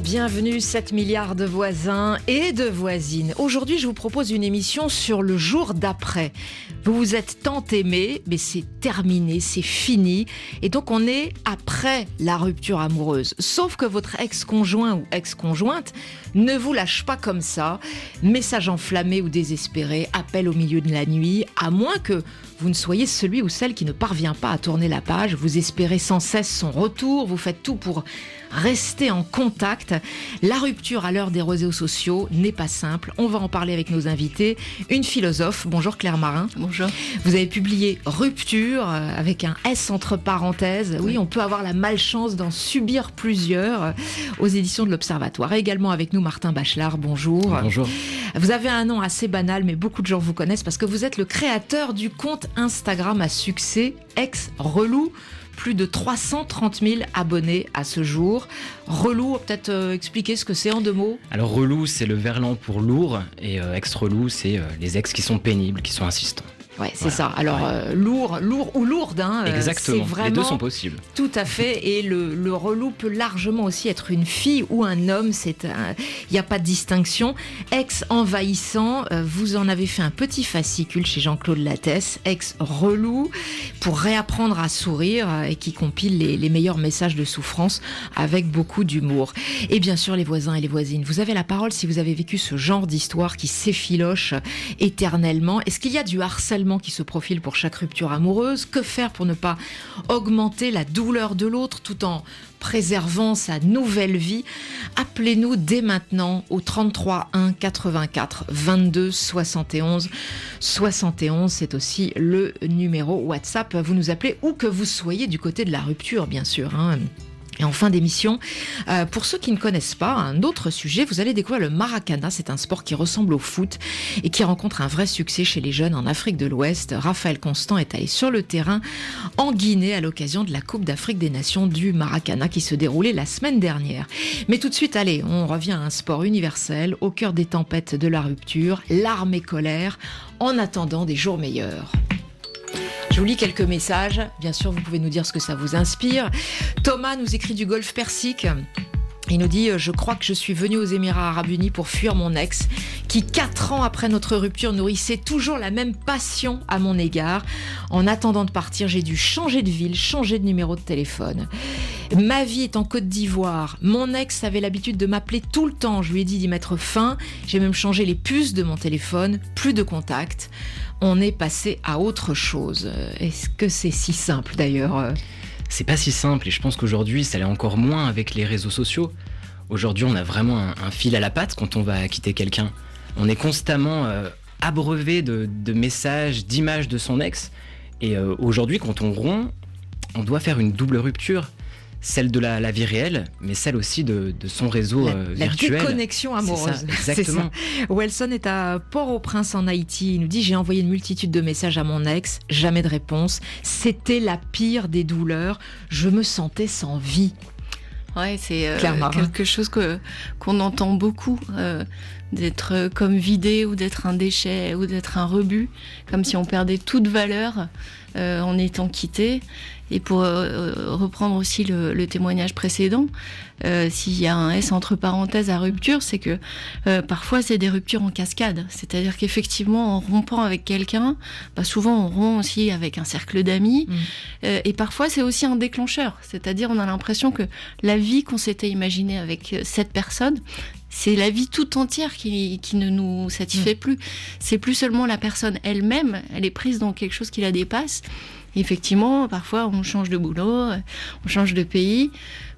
bienvenue 7 milliards de voisins et de voisines. Aujourd'hui, je vous propose une émission sur le jour d'après. Vous vous êtes tant aimé, mais c'est terminé, c'est fini. Et donc, on est après la rupture amoureuse. Sauf que votre ex-conjoint ou ex-conjointe ne vous lâche pas comme ça. Message enflammé ou désespéré, appel au milieu de la nuit, à moins que vous ne soyez celui ou celle qui ne parvient pas à tourner la page. Vous espérez sans cesse son retour, vous faites tout pour rester en contact. La rupture à l'heure des réseaux sociaux n'est pas simple. On va en parler avec nos invités. Une philosophe, bonjour Claire Marin. Bonjour. Vous avez publié Rupture euh, avec un S entre parenthèses. Oui, on peut avoir la malchance d'en subir plusieurs euh, aux éditions de l'Observatoire. Et également avec nous Martin Bachelard, bonjour. Bonjour. Vous avez un nom assez banal, mais beaucoup de gens vous connaissent parce que vous êtes le créateur du compte Instagram à succès, ex-relou plus de 330 000 abonnés à ce jour. Relou, peut-être euh, expliquer ce que c'est en deux mots? Alors relou, c'est le verlan pour lourd, et euh, ex-relou, c'est euh, les ex qui sont pénibles, qui sont insistants. Ouais, c'est ça. Alors euh, lourd, lourd ou lourde, hein, euh, Exactement. vraiment Les deux sont possibles. Tout à fait. Et le, le relou peut largement aussi être une fille ou un homme. C'est il n'y a pas de distinction. Ex envahissant, euh, vous en avez fait un petit fascicule chez Jean-Claude Lattès, ex relou, pour réapprendre à sourire euh, et qui compile les, les meilleurs messages de souffrance avec beaucoup d'humour. Et bien sûr, les voisins et les voisines, vous avez la parole si vous avez vécu ce genre d'histoire qui s'effiloche éternellement. Est-ce qu'il y a du harcèlement qui se profile pour chaque rupture amoureuse Que faire pour ne pas augmenter la douleur de l'autre tout en préservant sa nouvelle vie? Appelez-nous dès maintenant au 33 1 84 22 71 71. C'est aussi le numéro WhatsApp. Vous nous appelez où que vous soyez du côté de la rupture, bien sûr. hein. Et en fin d'émission, euh, pour ceux qui ne connaissent pas, un autre sujet, vous allez découvrir le maracana. C'est un sport qui ressemble au foot et qui rencontre un vrai succès chez les jeunes en Afrique de l'Ouest. Raphaël Constant est allé sur le terrain en Guinée à l'occasion de la Coupe d'Afrique des Nations du maracana qui se déroulait la semaine dernière. Mais tout de suite, allez, on revient à un sport universel au cœur des tempêtes de la rupture, larmes et colère, en attendant des jours meilleurs. Je vous lis quelques messages. Bien sûr, vous pouvez nous dire ce que ça vous inspire. Thomas nous écrit du golfe Persique. Il nous dit euh, Je crois que je suis venu aux Émirats Arabes Unis pour fuir mon ex, qui, quatre ans après notre rupture, nourrissait toujours la même passion à mon égard. En attendant de partir, j'ai dû changer de ville, changer de numéro de téléphone. Ma vie est en Côte d'Ivoire. Mon ex avait l'habitude de m'appeler tout le temps. Je lui ai dit d'y mettre fin. J'ai même changé les puces de mon téléphone. Plus de contact. On est passé à autre chose. Euh, Est-ce que c'est si simple d'ailleurs euh C'est pas si simple, et je pense qu'aujourd'hui, ça l'est encore moins avec les réseaux sociaux. Aujourd'hui, on a vraiment un, fil à la patte quand on va quitter quelqu'un. On est constamment euh, abreuvé de, de messages, d'images de son ex. Et euh, aujourd'hui, quand on rompt, on doit faire une double rupture. Celle de la, la vie réelle, mais celle aussi de, de son réseau la, euh, la virtuel. déconnexion C'est ça, amoureuse. Exactement. ça. Welson est à Port-au-Prince en Haïti. Il nous dit J'ai envoyé une multitude de messages à mon ex, jamais de réponse. C'était la pire des douleurs. Je me sentais sans vie. Ouais, c'est euh, Marin. quelque chose que qu'on entend beaucoup, euh, d'être euh, comme vidé ou d'être un déchet ou d'être un rebut, comme si on perdait toute valeur euh, en étant quitté. Et pour euh, reprendre aussi le, le témoignage précédent, euh, s'il y a un S entre parenthèses à rupture, c'est que euh, parfois c'est des ruptures en cascade. C'est-à-dire qu'effectivement, en rompant avec quelqu'un, bah, souvent on rompt aussi avec un cercle d'amis. Mm. Euh, et parfois c'est aussi un déclencheur. C'est-à-dire on a l'impression que la vie qu'on s'était imaginée avec euh, cette personne, c'est la vie tout entière qui, qui ne nous satisfait plus. C'est plus seulement la personne elle-même, elle est prise dans quelque chose qui la dépasse. Effectivement, parfois on change de boulot, euh, on change de pays,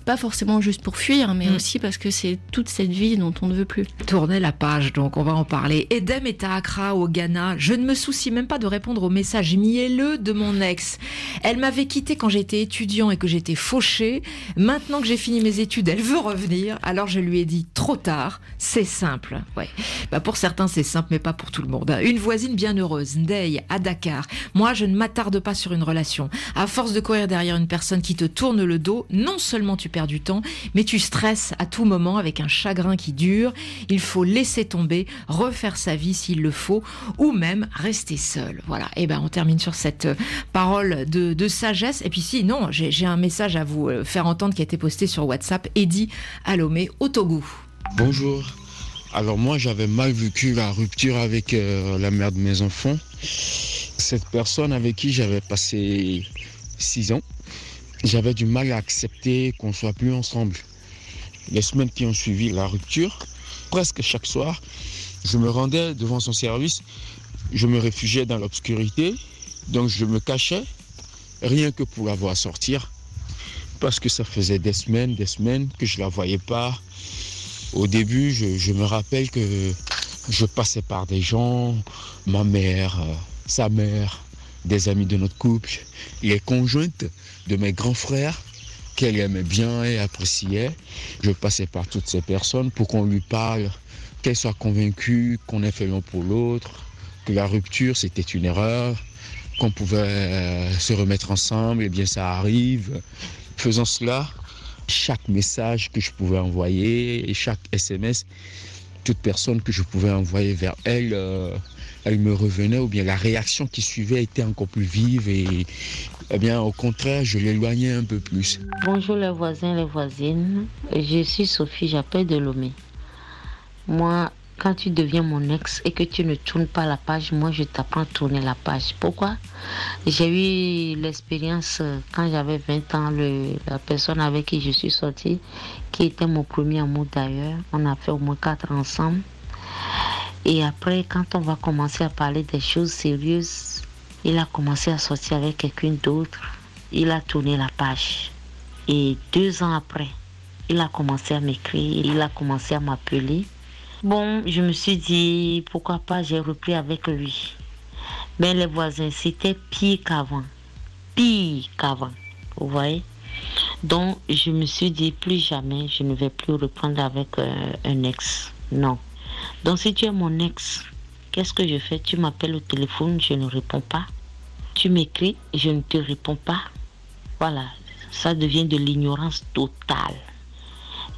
pas forcément juste pour fuir, mais Mm. aussi parce que c'est toute cette vie dont on ne veut plus. Tournez la page, donc on va en parler. Edem est à Accra, au Ghana. Je ne me soucie même pas de répondre aux messages mielleux de mon ex. Elle m'avait quitté quand j'étais étudiant et que j'étais fauché. Maintenant que j'ai fini mes études, elle veut revenir. Alors je lui ai dit trop tard. C'est simple. Ouais. Bah pour certains c'est simple, mais pas pour tout le monde. hein. Une voisine bien heureuse, Ndeye, à Dakar. Moi, je ne m'attarde pas sur une relation. À force de courir derrière une personne qui te tourne le dos, non seulement tu perds du temps, mais tu stresses à tout moment avec un chagrin qui dure. Il faut laisser tomber, refaire sa vie s'il le faut, ou même rester seul. Voilà. Et eh ben on termine sur cette euh, parole de, sagesse. Et puis si non, j'ai un message à vous euh, faire entendre qui a été posté sur WhatsApp. Eddie Alomé au Togo. Bonjour. Alors moi j'avais mal vécu la rupture avec euh, la mère de mes enfants. Cette personne avec qui j'avais passé six ans, j'avais du mal à accepter qu'on soit plus ensemble. Les semaines qui ont suivi la rupture, presque chaque soir, je me rendais devant son service, je me réfugiais dans l'obscurité, donc je me cachais, rien que pour la voir sortir, parce que ça faisait des semaines, des semaines que je ne la voyais pas. Au début, je, me rappelle que je passais par des gens, ma mère, euh, sa mère, des amis de notre couple, les conjointes de mes grands frères qu'elle aimait bien et appréciait. Je passais par toutes ces personnes pour qu'on lui parle, qu'elle soit convaincue qu'on est fait l'un pour l'autre, que la rupture c'était une erreur, qu'on pouvait euh, se remettre ensemble, et eh bien ça arrive. Faisant cela, chaque message que je pouvais envoyer et chaque SMS, toute personne que je pouvais envoyer vers elle, euh, elle me revenait ou bien la réaction qui suivait était encore plus vive et eh bien au contraire je l'éloignais un peu plus. Bonjour les voisins, les voisines. Je suis Sophie, j'appelle de Lomé. Moi, quand tu deviens mon ex et que tu ne tournes pas la page, moi je t'apprends à tourner la page. Pourquoi? J'ai eu l'expérience euh, quand j'avais 20 ans, la personne avec qui je suis sortie, qui était mon premier amour d'ailleurs. On a fait au moins quatre ensemble. Et après, quand on va commencer à parler des choses sérieuses, il a commencé à sortir avec quelqu'un d'autre. Il a tourné la page. Et deux ans après, il a commencé à m'écrire, il a commencé à m'appeler. Bon, je me suis dit, pourquoi pas, j'ai repris avec lui. Mais les voisins, c'était pire qu'avant. Pire qu'avant. Vous voyez Donc, je me suis dit, plus jamais, je ne vais plus reprendre avec euh, un ex. Non. Donc si tu es mon ex, qu'est-ce que je fais? Tu m'appelles au téléphone, je ne réponds pas. Tu m'écris, je ne te réponds pas. Voilà, ça devient de l'ignorance totale.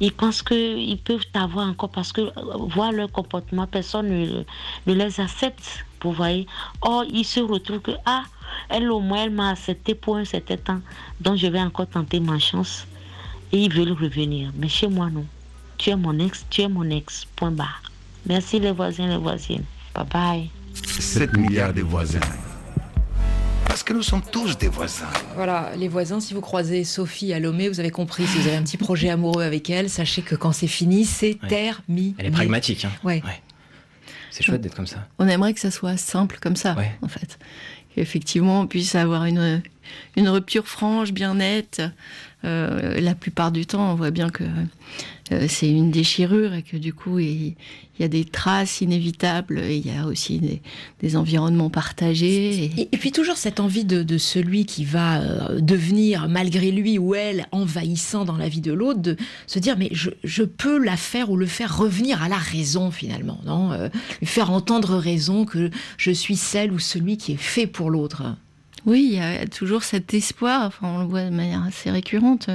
Ils pensent qu'ils peuvent t'avoir encore parce que euh, voir leur comportement, personne ne, les accepte. Vous voyez Or, ils se retrouvent que, ah, elle au moins, elle m'a accepté pour un certain temps. Donc, je vais encore tenter ma chance. Et ils veulent revenir. Mais chez moi, non. Tu es mon ex, tu es mon ex. Point barre. Merci les voisins, les voisines. Bye bye. 7 milliards de voisins. Que nous sommes tous des voisins. Voilà, les voisins, si vous croisez Sophie à Lomé, vous avez compris, si vous avez un petit projet amoureux avec elle, sachez que quand c'est fini, c'est terminé. Elle est pragmatique. Hein. Ouais. C'est chouette d'être comme ça. On aimerait que ça soit simple comme ça, en fait. Qu'effectivement, on puisse avoir une, une rupture franche, bien nette. Euh, la plupart du temps, on voit bien que euh, c'est une déchirure et que du coup, il, y a des traces inévitables. Et il y a aussi des, environnements partagés. Et... puis toujours cette envie de, celui qui va euh, devenir, malgré lui ou elle, envahissant dans la vie de l'autre, de se dire mais je, peux la faire ou le faire revenir à la raison finalement, non? Lui faire entendre raison que je suis celle ou celui qui est fait pour l'autre. Oui, il y a toujours cet espoir, enfin on le voit de manière assez récurrente,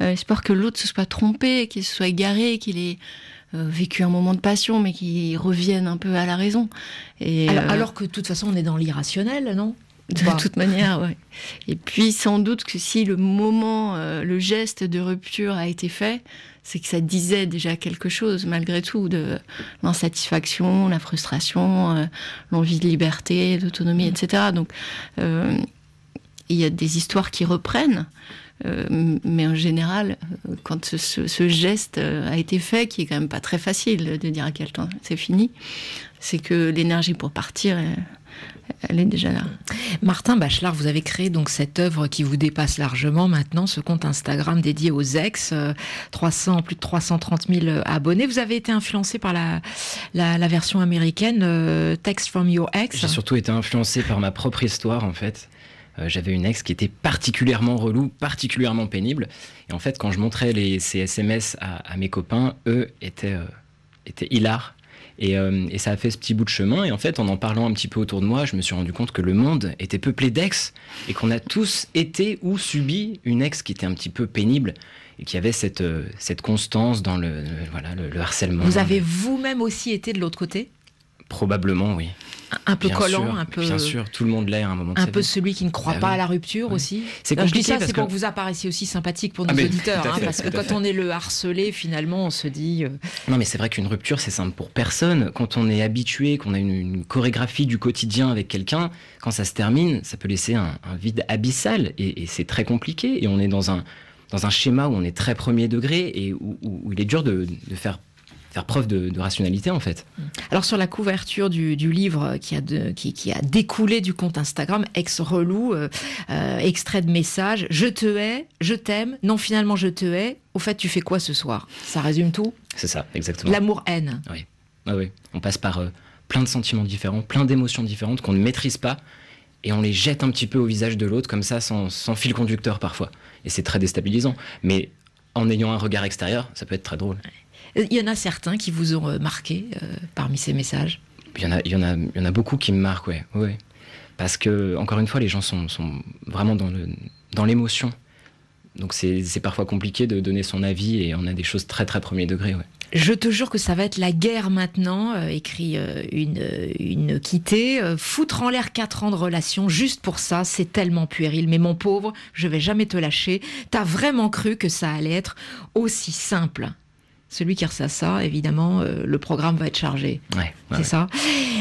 euh, espoir que l'autre se soit trompé, qu'il se soit égaré, qu'il ait euh, vécu un moment de passion, mais qu'il revienne un peu à la raison. Et, alors, euh, alors, que de toute façon on est dans l'irrationnel, non? De toute manière, oui. Et puis sans doute que si le moment, le geste de rupture a été fait, c'est que ça disait déjà quelque chose malgré tout de l'insatisfaction, la frustration, euh, l'envie de liberté, d'autonomie, mm. etc. Donc euh, il y a des histoires qui reprennent. Euh, mais en général, quand ce, geste a été fait, qui est quand même pas très facile de dire à quel temps c'est fini, c'est que l'énergie pour partir, elle est déjà là. Martin Bachelard, vous avez créé donc cette œuvre qui vous dépasse largement maintenant, ce compte Instagram dédié aux ex, 300, euh, plus de 330 000 abonnés. Vous avez été influencé par la, version américaine euh, Text from Your Ex. J'ai surtout été influencé par ma propre histoire en fait. Euh, j'avais une ex qui était particulièrement relou, particulièrement pénible. Et en fait, quand je montrais les, ces SMS à, mes copains, eux étaient, étaient hilars Et, euh, et, ça a fait ce petit bout de chemin. Et en fait, en en parlant un petit peu autour de moi, je me suis rendu compte que le monde était peuplé d'ex et qu'on a tous été ou subi une ex qui était un petit peu pénible et qui avait cette, euh, cette constance dans le, voilà, le, harcèlement. Vous avez vous-même aussi été de l'autre côté? Probablement, oui. Un peu collant, un peu. Bien sûr, tout le monde l'est à un moment. un peu celui qui ne croit bah pas à la rupture aussi. C'est compliqué. Je dis ça, c'est pour que vous apparaissiez aussi sympathique pour nos ah, auditeurs, hein, parce que quand on est le harcelé, finalement, on se dit. Euh, non, mais c'est vrai qu'une rupture, c'est simple pour personne. Quand on est habitué, qu'on a une, chorégraphie du quotidien avec quelqu'un, quand ça se termine, ça peut laisser un, vide abyssal, et, c'est très compliqué. Et on est dans un dans un schéma où on est très premier degré et où, il est dur de, de faire faire preuve de, rationalité en fait. Alors sur la couverture du, livre qui a, qui, a, découlé du compte Instagram, ex-relou, euh, euh, extrait de message, je te hais, je t'aime, non finalement je te hais, au fait tu fais quoi ce soir? Ça résume tout? C'est ça, exactement. L'amour-haine. Oui. Ah oui, on passe par euh, plein de sentiments différents, plein d'émotions différentes qu'on ne maîtrise pas et on les jette un petit peu au visage de l'autre comme ça sans, sans fil conducteur parfois. Et c'est très déstabilisant. Mais en ayant un regard extérieur, ça peut être très drôle. Il y en a certains qui vous ont euh, marqué euh, parmi ces messages? Il y, en a, il, y en a, il y en a beaucoup qui me marquent, ouais. ouais. Parce que, encore une fois, les gens sont, sont vraiment dans l'émotion. Dans Donc c'est parfois compliqué de donner son avis et on a des choses très très premier degré. Ouais. Je te jure que ça va être la guerre maintenant, euh, écrit une, une quittée. foutre en l'air quatre ans de relation juste pour ça, c'est tellement puéril. Mais mon pauvre, je vais jamais te lâcher. T'as vraiment cru que ça allait être aussi simple? Celui qui ressent ça, évidemment, euh, le programme va être chargé. c'est ça.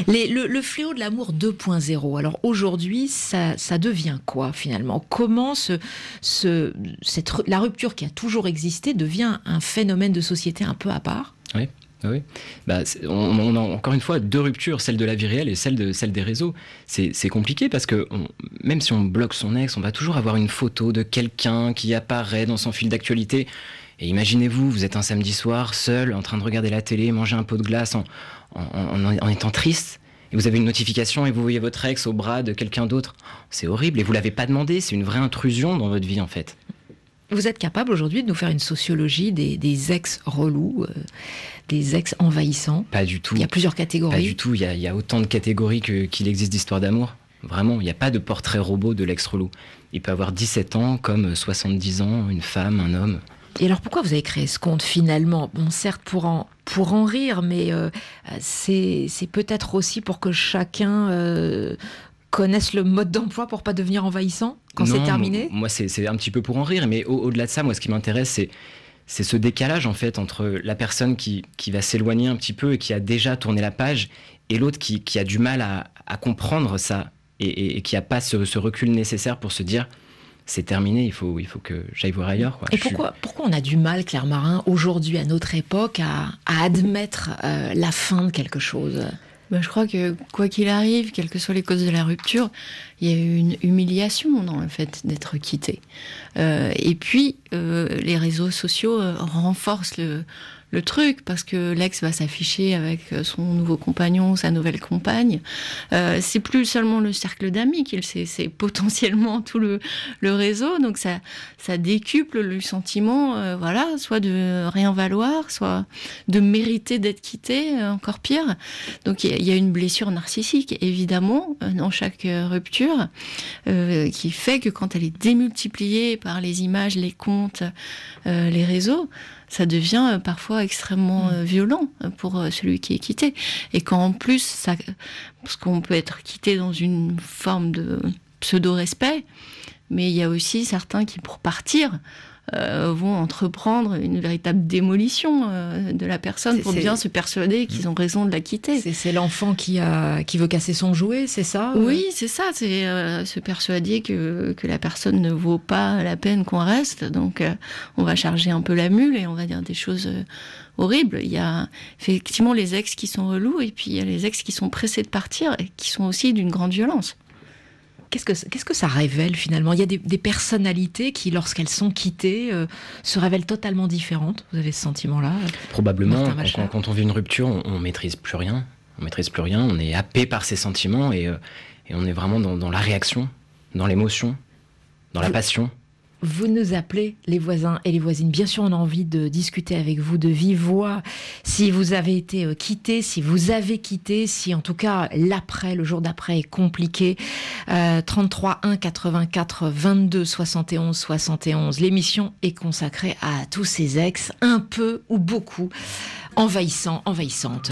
le, fléau de l'amour 2.0. Alors aujourd'hui, ça, devient quoi finalement? Comment ce, cette, la rupture qui a toujours existé devient un phénomène de société un peu à part? Oui. Oui. Bah, on, a encore une fois deux ruptures, celle de la vie réelle et celle, de, celle des réseaux. C'est compliqué parce que même si on bloque son ex, on va toujours avoir une photo de quelqu'un qui apparaît dans son fil d'actualité. Et imaginez-vous, vous êtes un samedi soir, seul, en train de regarder la télé, manger un pot de glace en, en, étant triste, et vous avez une notification et vous voyez votre ex au bras de quelqu'un d'autre. C'est horrible et vous l'avez pas demandé, c'est une vraie intrusion dans votre vie en fait. Vous êtes capable aujourd'hui de nous faire une sociologie des, ex relous, euh, des ex envahissants? Pas du tout. Il y a plusieurs catégories. Pas du tout. Il y a, autant de catégories qu'il existe d'histoires d'amour. Vraiment, il n'y a pas de portrait robot de l'ex relou. Il peut avoir 17 ans comme 70 ans, une femme, un homme. Et alors pourquoi vous avez créé ce compte finalement? Bon, certes pour en, pour en rire, mais euh, c'est peut-être aussi pour que chacun euh, connaisse le mode d'emploi pour pas devenir envahissant quand c'est terminé? Moi, c'est un petit peu pour en rire, mais au-delà de ça, moi, ce qui m'intéresse, c'est c'est ce décalage en fait entre la personne qui, qui va s'éloigner un petit peu et qui a déjà tourné la page et l'autre qui, qui, a du mal à, à comprendre ça et, et, qui n'a pas ce, ce, recul nécessaire pour se dire c'est terminé, il faut, il faut que j'aille voir ailleurs. Quoi. Et pourquoi, pourquoi on a du mal, Claire Marin, aujourd'hui, à notre époque, à, admettre euh, la fin de quelque chose? Ben, je crois que quoi qu'il arrive, quelles que soient les causes de la rupture, il y a eu une humiliation dans le fait d'être quitté. Euh, et puis, euh, les réseaux sociaux renforcent le, le truc parce que l'ex va s'afficher avec euh, son nouveau compagnon, sa nouvelle compagne. Euh, c'est plus seulement le cercle d'amis qu'il c'est, c'est potentiellement tout le, réseau. Donc ça, ça décuple le sentiment, euh, voilà, soit de rien valoir, soit de mériter d'être quitté, encore pire. Donc il y, a une blessure narcissique évidemment dans chaque rupture qui fait que quand elle est démultipliée par les images, les comptes, les réseaux, ça devient euh, parfois extrêmement mm. euh, violent euh, pour celui qui est quitté. Et quand en plus, ça, parce qu'on peut être quitté dans une forme de pseudo-respect, mais il y a aussi certains qui, pour partir, euh, vont entreprendre une véritable démolition euh, de la personne pour bien se persuader qu'ils ont raison de la quitter. C'est l'enfant qui, a, qui veut casser son jouet, c'est ça Oui, c'est ça. C'est euh, se persuader que, que la personne ne vaut pas la peine qu'on reste. Donc, on va charger un peu la mule et on va dire des choses horribles. Il y a effectivement les ex qui sont relous et puis il y a les ex qui sont pressés de partir et qui sont aussi d'une grande violence. Qu'est-ce que, qu'est-ce que ça révèle finalement? Il y a des, personnalités qui, lorsqu'elles sont quittées, euh, se révèlent totalement différentes. Vous avez ce sentiment-là Probablement. Quand, on vit une rupture, on, ne maîtrise plus rien. On maîtrise plus rien. On est happé par ses sentiments et, euh, et on est vraiment dans, la réaction, dans l'émotion, dans la passion. Vous nous appelez les voisins et les voisines. Bien sûr, on a envie de discuter avec vous de vive voix. Si vous avez été euh, quitté, si vous avez quitté, si en tout cas l'après, le jour d'après est compliqué. 33 1 84 22 71 71. L'émission est consacrée à tous ces ex, un peu ou beaucoup, envahissants, envahissantes.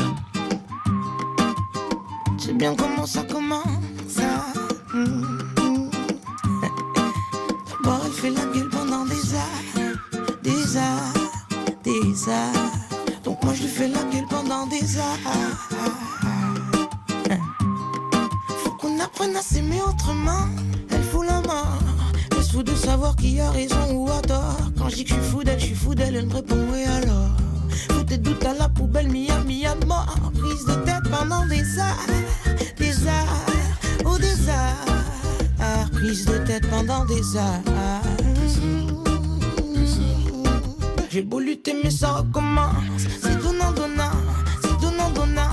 C'est bien comment ça commence. Hein. Fait la gueule pendant des heures, des heures, des heures. Donc moi je lui fais la gueule pendant des heures. Faut qu'on apprenne à s'aimer autrement. Elle fout la mort. Elle se fout de savoir qui a raison ou a tort. Quand je dis que je suis fou d'elle, je suis fou d'elle, elle me répond oui alors. Faut tes doutes à la poubelle, mia mia mort. Prise de tête pendant des heures, des heures, ou des heures prise de tête pendant des heures. J'ai beau lutter, mais ça recommence. C'est donnant, donnant, c'est donnant, donnant.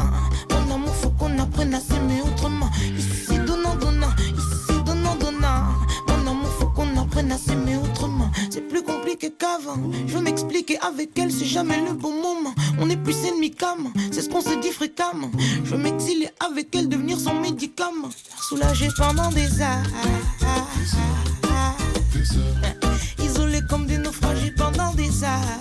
Mon amour, faut qu'on apprenne à s'aimer autrement. Ici, c'est donnant, donnant, ici, c'est donnant, donnant. Mon amour, faut qu'on apprenne à s'aimer autrement. C'est plus compliqué qu'avant. Je veux m'expliquer avec elle, c'est jamais le bon moment. On est plus ennemis qu'âme, c'est ce qu'on se dit fréquemment. Je veux avec elle, devenir son médicament. Soulager pendant des heures. Isolé comme des naufragés pendant des heures.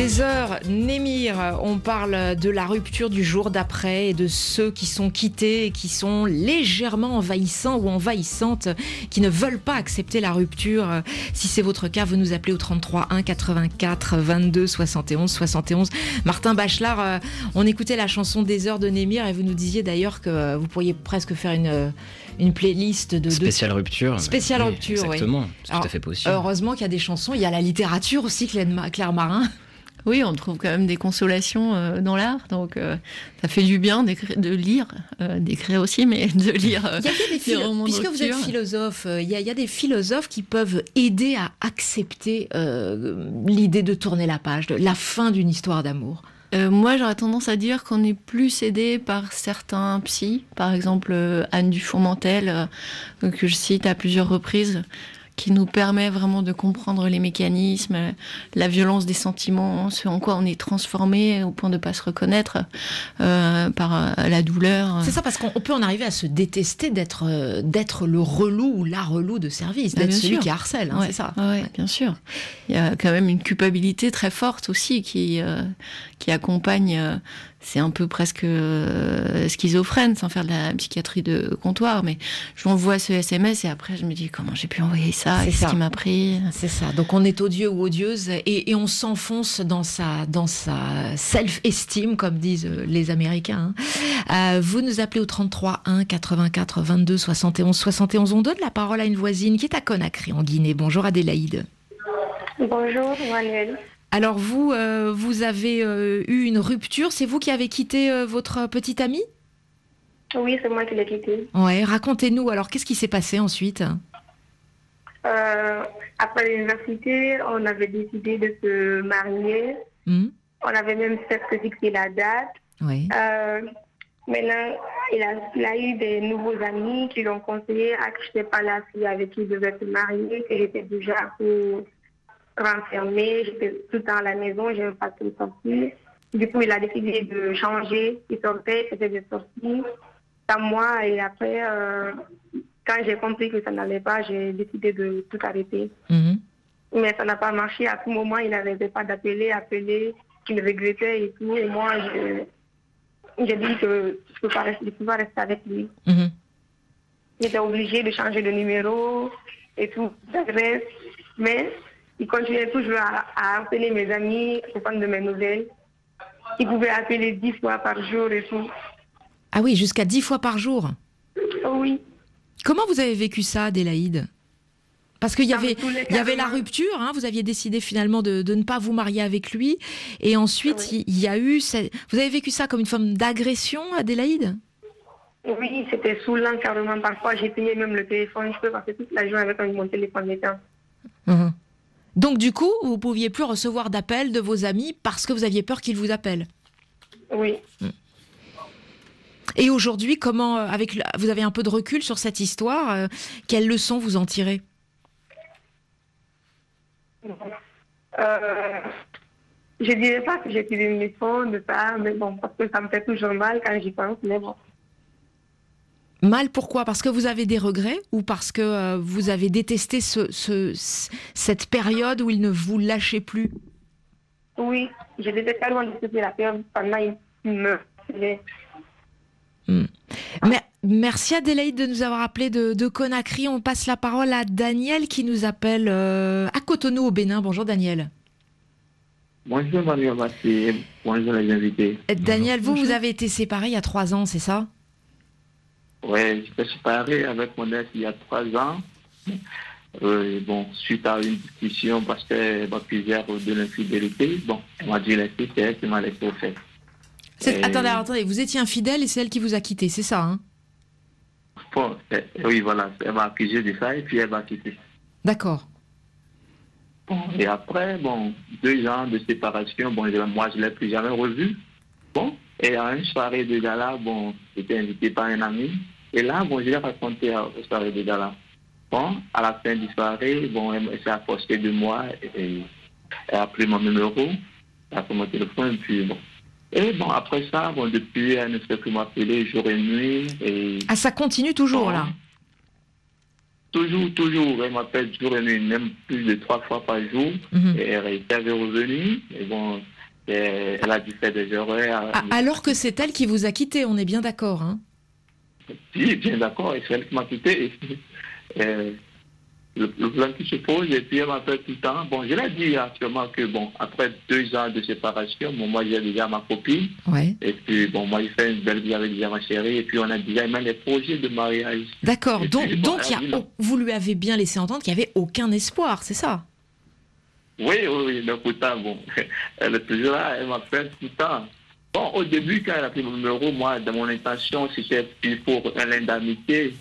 Des heures, Némir, on parle de la rupture du jour d'après et de ceux qui sont quittés et qui sont légèrement envahissants ou envahissantes, qui ne veulent pas accepter la rupture. Si c'est votre cas, vous nous appelez au 33 1 84 22 71 71. Martin Bachelard, euh, on écoutait la chanson Des heures de Némir et vous nous disiez d'ailleurs que euh, vous pourriez presque faire une, une playlist de... de- Spéciale rupture. Spéciale Oui, rupture, oui. Exactement, Alors, tout à fait possible. Heureusement qu'il y a des chansons, il y a la littérature aussi, Claire Marin. Oui, on trouve quand même des consolations euh, dans l'art, donc euh, ça fait du bien de lire, euh, d'écrire aussi, mais de lire. Il y a des philo- puisque vous êtes philosophe, il y, a, il y a des philosophes qui peuvent aider à accepter euh, l'idée de tourner la page, de la fin d'une histoire d'amour. Euh, moi, j'aurais tendance à dire qu'on est plus aidé par certains psys, par exemple Anne Dufourmentel, que je cite à plusieurs reprises, qui nous permet vraiment de comprendre les mécanismes, la violence des sentiments, ce en quoi on est transformé au point de ne pas se reconnaître euh, par euh, la douleur. C'est ça, parce qu'on on peut en arriver à se détester d'être euh, d'être le relou ou la relou de service, Ah, d'être celui sûr. qui harcèle, hein, Ouais, c'est ça. ouais, bien sûr. Il y a quand même une culpabilité très forte aussi qui, euh, qui accompagne. C'est un peu presque euh, schizophrène, sans faire de la psychiatrie de comptoir, mais je m'envoie ce SMS et après je me dis comment j'ai pu envoyer ça, C'est qu'est-ce ça. qui m'a pris. C'est ça. Donc on est odieux ou odieuse et, et on s'enfonce dans sa, dans sa self-esteem, comme disent euh, les Américains. hein. Euh, vous nous appelez au 33 1 84 22 71 71. On donne la parole à une voisine qui est à Conakry, en Guinée. Bonjour Adélaïde. Bonjour, Manuel. Alors vous, euh, vous avez euh, eu une rupture. C'est vous qui avez quitté euh, votre petite amie Oui, c'est moi qui l'ai quitté. Ouais. Racontez-nous. Alors qu'est-ce qui s'est passé ensuite? Après l'université, on avait décidé de se marier. Hmm On avait même fixé la date. Euh, maintenant, il a, il a eu des nouveaux amis qui l'ont conseillé à que je n'étais pas la fille avec qui il devait se marier, que j'étais déjà un peu renfermée, j'étais tout le temps à la maison, je n'aimais pas trop sortir. Du coup, il a décidé de changer. Il sortait, il faisait des sorties. À moi, et après, euh, quand j'ai compris que ça n'allait pas, j'ai décidé de tout arrêter. Mhm. Mais ça n'a pas marché. À tout moment, il n'arrêtait pas d'appeler, appeler, qu'il regrettait et tout. Et moi, j'ai dit que je ne peux pas rester, je peux pas rester avec lui. Mhm. J'étais obligée de changer de numéro et tout, d'adresse. Mais il continuait toujours à, à harceler mes amis pour prendre de mes nouvelles. Il pouvait appeler dix fois par jour et tout. Ah oui, jusqu'à dix fois par jour. Oui. Comment vous avez vécu ça, Adélaïde? Parce qu'il y avait, il y avait la rupture, hein, vous aviez décidé finalement de, de ne pas vous marier avec lui, et ensuite Oui. il y a eu. cette- Vous avez vécu ça comme une forme d'agression, Adélaïde? Oui, c'était saoulant carrément. Parfois, j'ai payé même le téléphone. Je peux passer toute la journée avec mon téléphone éteint. Mhm. Donc du coup, vous pouviez plus recevoir d'appels de vos amis parce que vous aviez peur qu'ils vous appellent. Oui. Et aujourd'hui, comment, euh, avec, vous avez un peu de recul sur cette histoire, euh, quelles leçons vous en tirez? Euh, je dirais pas que j'ai une leçon de ça, mais bon, parce que ça me fait toujours mal quand j'y pense, mais bon. Mal pourquoi? Parce que vous avez des regrets ou parce que euh, vous avez détesté ce, ce- cette période où il ne vous lâchait plus? Oui, je n'étais pas loin de ce la période pendant il me. Mais, Merci Adélaïde de nous avoir appelé de, de Conakry. On passe la parole à Daniel qui nous appelle euh, à Cotonou au Bénin. Bonjour Daniel. Bonjour Massé, bonjour les invités. Daniel, vous, vous avez été séparé il y a trois ans, c'est ça? Ouais, je me suis séparé avec mon ex il y a trois ans. Euh, bon, suite à une discussion parce qu'elle m'accusait de l'infidélité, bon, elle m'a dit laisser, c'est elle qui m'a laissé au fait. Et- Attendez, attendez, vous étiez infidèle et c'est elle qui vous a quitté, c'est ça hein? Bon, oui, voilà, elle m'a accusé de ça et puis elle m'a quitté. D'accord. Bon, et après, bon, deux ans de séparation, bon, moi, je ne l'ai plus jamais revu. Bon, et à une soirée de gala, bon, j'étais invité par un ami. Et là, bon, je l'ai raconté à la soirée de gala. Bon, à la fin du soirée, bon, elle, elle s'est approchée de moi et elle a pris mon numéro, elle a pris mon téléphone, et puis bon. Et bon, après ça, bon, depuis, elle ne fait que m'appeler jour et nuit. Et Ah, ça continue toujours Bon. là? Toujours, toujours, elle m'appelle jour et nuit, même plus de trois fois par jour. Mhm. Et elle était revenue. Et bon, elle a dû faire des erreurs. Ah, Alors que c'est elle qui vous a quitté, on est bien d'accord. Hein Oui, bien d'accord, c'est elle qui m'a quitté. Euh, le, le plan qui se pose, et puis elle m'appelle tout le temps. Bon, je l'ai dit actuellement que, bon, après deux ans de séparation, bon, moi j'ai déjà ma copine. ouais. Et puis, bon, moi, il fait une belle vie avec déjà ma chérie. Et puis, on a déjà même les projets de mariage. D'accord. Donc, puis, bon, donc a- oh, vous lui avez bien laissé entendre qu'il n'y avait aucun espoir, c'est ça? Oui, oui, oui, mais pourtant, bon, elle est toujours là, elle m'appelle tout le temps. Bon, au début, quand elle a pris mon numéro, moi, dans mon intention, c'était pour un lien d'amitié.